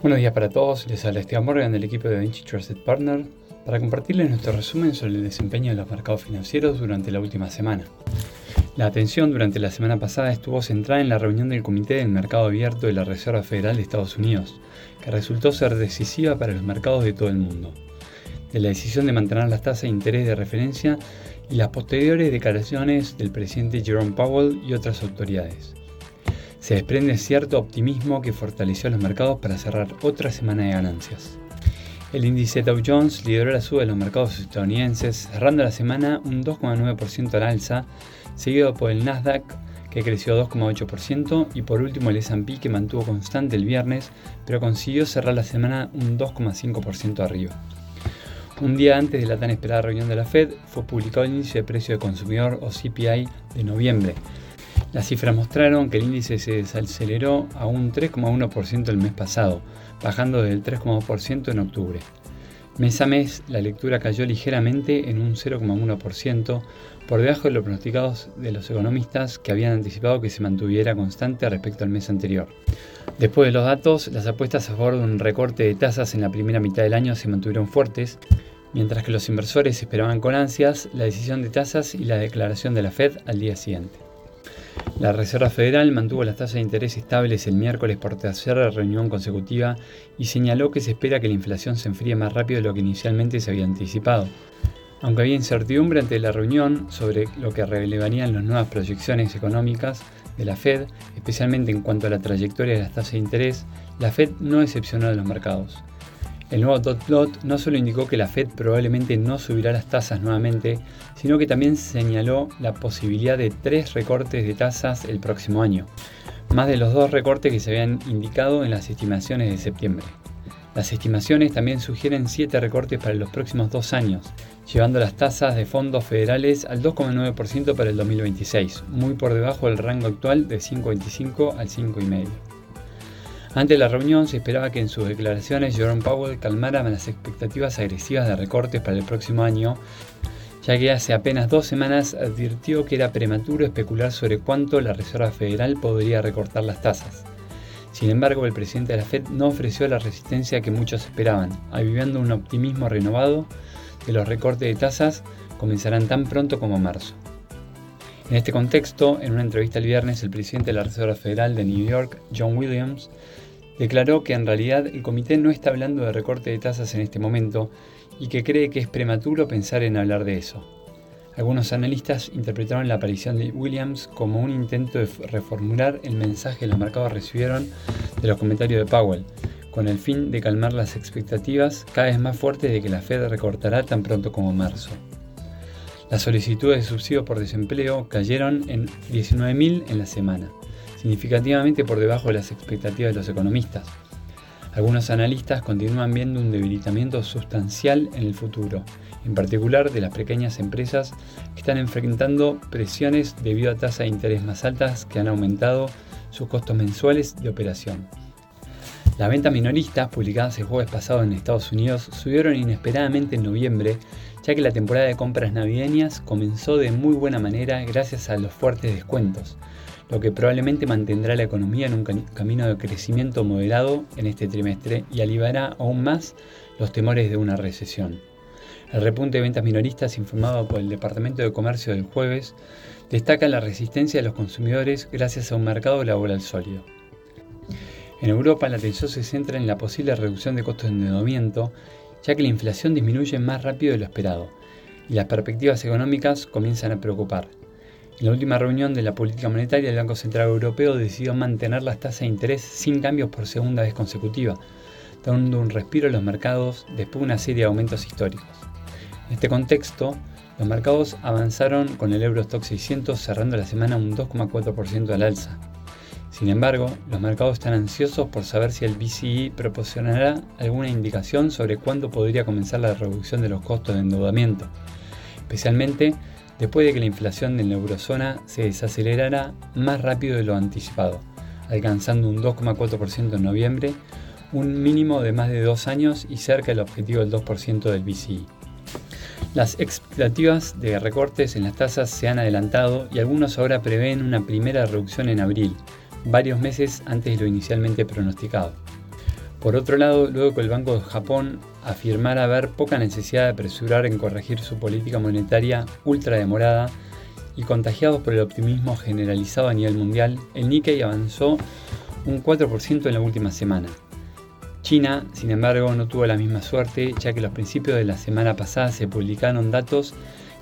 Buenos días para todos, les habla Esteban Morgan del equipo de Vinci Trusted Partner para compartirles nuestro resumen sobre el desempeño de los mercados financieros durante la última semana. La atención durante la semana pasada estuvo centrada en la reunión del Comité del Mercado Abierto de la Reserva Federal de Estados Unidos, que resultó ser decisiva para los mercados de todo el mundo. De la decisión de mantener las tasas de interés de referencia y las posteriores declaraciones del presidente Jerome Powell y otras autoridades. Se desprende cierto optimismo que fortaleció los mercados para cerrar otra semana de ganancias. El índice Dow Jones lideró la suba de los mercados estadounidenses, cerrando la semana un 2,9% al alza, seguido por el Nasdaq, que creció 2,8%, y por último el S&P, que mantuvo constante el viernes, pero consiguió cerrar la semana un 2,5% arriba. Un día antes de la tan esperada reunión de la Fed, fue publicado el índice de precio de consumidor o CPI de noviembre, las cifras mostraron que el índice se desaceleró a un 3,1% el mes pasado, bajando del 3,1% en octubre. Mes a mes, la lectura cayó ligeramente en un 0,1%, por debajo de los pronosticados de los economistas que habían anticipado que se mantuviera constante respecto al mes anterior. Después de los datos, las apuestas a favor de un recorte de tasas en la primera mitad del año se mantuvieron fuertes, mientras que los inversores esperaban con ansias la decisión de tasas y la declaración de la Fed al día siguiente. La Reserva Federal mantuvo las tasas de interés estables el miércoles por tercera reunión consecutiva y señaló que se espera que la inflación se enfríe más rápido de lo que inicialmente se había anticipado. Aunque había incertidumbre ante la reunión sobre lo que relevarían las nuevas proyecciones económicas de la Fed, especialmente en cuanto a la trayectoria de las tasas de interés, la Fed no decepcionó a los mercados. El nuevo dot plot no solo indicó que la Fed probablemente no subirá las tasas nuevamente, sino que también señaló la posibilidad de tres recortes de tasas el próximo año, más de los dos recortes que se habían indicado en las estimaciones de septiembre. Las estimaciones también sugieren siete recortes para los próximos dos años, llevando las tasas de fondos federales al 2,9% para el 2026, muy por debajo del rango actual de 5,25 al 5,5%. Ante la reunión se esperaba que en sus declaraciones Jerome Powell calmara las expectativas agresivas de recortes para el próximo año, ya que hace apenas dos semanas advirtió que era prematuro especular sobre cuánto la Reserva Federal podría recortar las tasas. Sin embargo, el presidente de la Fed no ofreció la resistencia que muchos esperaban, avivando un optimismo renovado que los recortes de tasas comenzarán tan pronto como marzo. En este contexto, en una entrevista el viernes, el presidente de la Reserva Federal de New York, John Williams, declaró que en realidad el comité no está hablando de recorte de tasas en este momento y que cree que es prematuro pensar en hablar de eso. Algunos analistas interpretaron la aparición de Williams como un intento de reformular el mensaje que los mercados recibieron de los comentarios de Powell, con el fin de calmar las expectativas cada vez más fuertes de que la Fed recortará tan pronto como marzo. Las solicitudes de subsidio por desempleo cayeron en 19.000 en la semana, significativamente por debajo de las expectativas de los economistas. Algunos analistas continúan viendo un debilitamiento sustancial en el futuro, en particular de las pequeñas empresas que están enfrentando presiones debido a tasas de interés más altas que han aumentado sus costos mensuales de operación. Las ventas minoristas, publicadas el jueves pasado en Estados Unidos, subieron inesperadamente en noviembre, ya que la temporada de compras navideñas comenzó de muy buena manera gracias a los fuertes descuentos, lo que probablemente mantendrá la economía en un camino de crecimiento moderado en este trimestre y aliviará aún más los temores de una recesión. El repunte de ventas minoristas informado por el Departamento de Comercio del jueves destaca la resistencia de los consumidores gracias a un mercado laboral sólido. En Europa la atención se centra en la posible reducción de costos de endeudamiento, ya que la inflación disminuye más rápido de lo esperado y las perspectivas económicas comienzan a preocupar. En la última reunión de la política monetaria, el Banco Central Europeo decidió mantener las tasas de interés sin cambios por segunda vez consecutiva, dando un respiro a los mercados después de una serie de aumentos históricos. En este contexto, los mercados avanzaron con el Eurostock 600 cerrando la semana un 2,4% al alza. Sin embargo, los mercados están ansiosos por saber si el BCE proporcionará alguna indicación sobre cuándo podría comenzar la reducción de los costos de endeudamiento, especialmente después de que la inflación en la eurozona se desacelerara más rápido de lo anticipado, alcanzando un 2,4% en noviembre, un mínimo de más de dos años y cerca del objetivo del 2% del BCE. Las expectativas de recortes en las tasas se han adelantado y algunos ahora prevén una primera reducción en abril, varios meses antes de lo inicialmente pronosticado. Por otro lado, luego que el Banco de Japón afirmara haber poca necesidad de apresurar en corregir su política monetaria ultra demorada y contagiados por el optimismo generalizado a nivel mundial, el Nikkei avanzó un 4% en la última semana. China, sin embargo, no tuvo la misma suerte, ya que los principios de la semana pasada se publicaron datos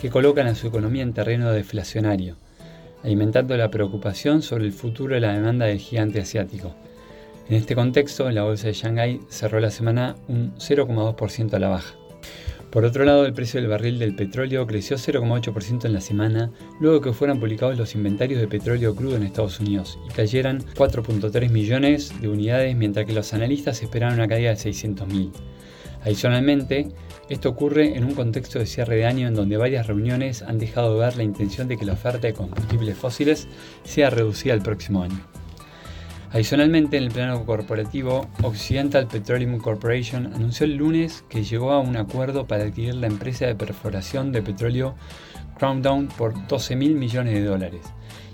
que colocan a su economía en terreno deflacionario, alimentando la preocupación sobre el futuro de la demanda del gigante asiático. En este contexto, la bolsa de Shanghái cerró la semana un 0,2% a la baja. Por otro lado, el precio del barril del petróleo creció 0,8% en la semana, luego que fueran publicados los inventarios de petróleo crudo en Estados Unidos y cayeran 4.3 millones de unidades, mientras que los analistas esperaban una caída de 600.000. Adicionalmente, esto ocurre en un contexto de cierre de año en donde varias reuniones han dejado de ver la intención de que la oferta de combustibles fósiles sea reducida el próximo año. Adicionalmente, en el plano corporativo, Occidental Petroleum Corporation anunció el lunes que llegó a un acuerdo para adquirir la empresa de perforación de petróleo Crown Down por 12 mil millones de dólares,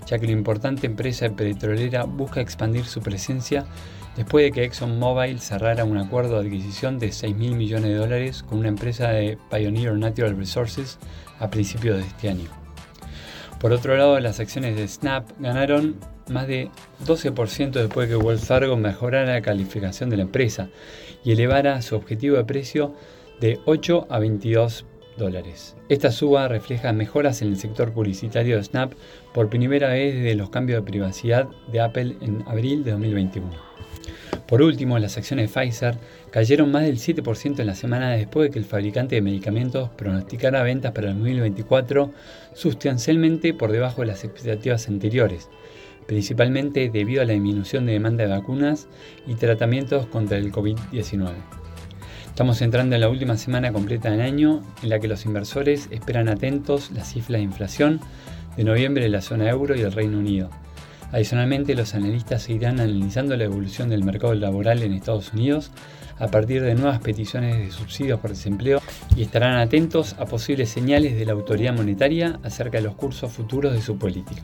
ya que la importante empresa petrolera busca expandir su presencia después de que ExxonMobil cerrara un acuerdo de adquisición de 6 mil millones de dólares con una empresa de Pioneer Natural Resources a principios de este año. Por otro lado, las acciones de Snap ganaron más de 12% después de que Wells Fargo mejorara la calificación de la empresa y elevara su objetivo de precio de 8 a 22 dólares. Esta suba refleja mejoras en el sector publicitario de Snap por primera vez desde los cambios de privacidad de Apple en abril de 2021. Por último, las acciones de Pfizer cayeron más del 7% en la semana después de que el fabricante de medicamentos pronosticara ventas para el 2024 sustancialmente por debajo de las expectativas anteriores, principalmente debido a la disminución de demanda de vacunas y tratamientos contra el COVID-19. Estamos entrando en la última semana completa del año en la que los inversores esperan atentos las cifras de inflación de noviembre de la zona euro y el Reino Unido Adicionalmente, los analistas seguirán analizando la evolución del mercado laboral en Estados Unidos a partir de nuevas peticiones de subsidios por desempleo y estarán atentos a posibles señales de la autoridad monetaria acerca de los cursos futuros de su política.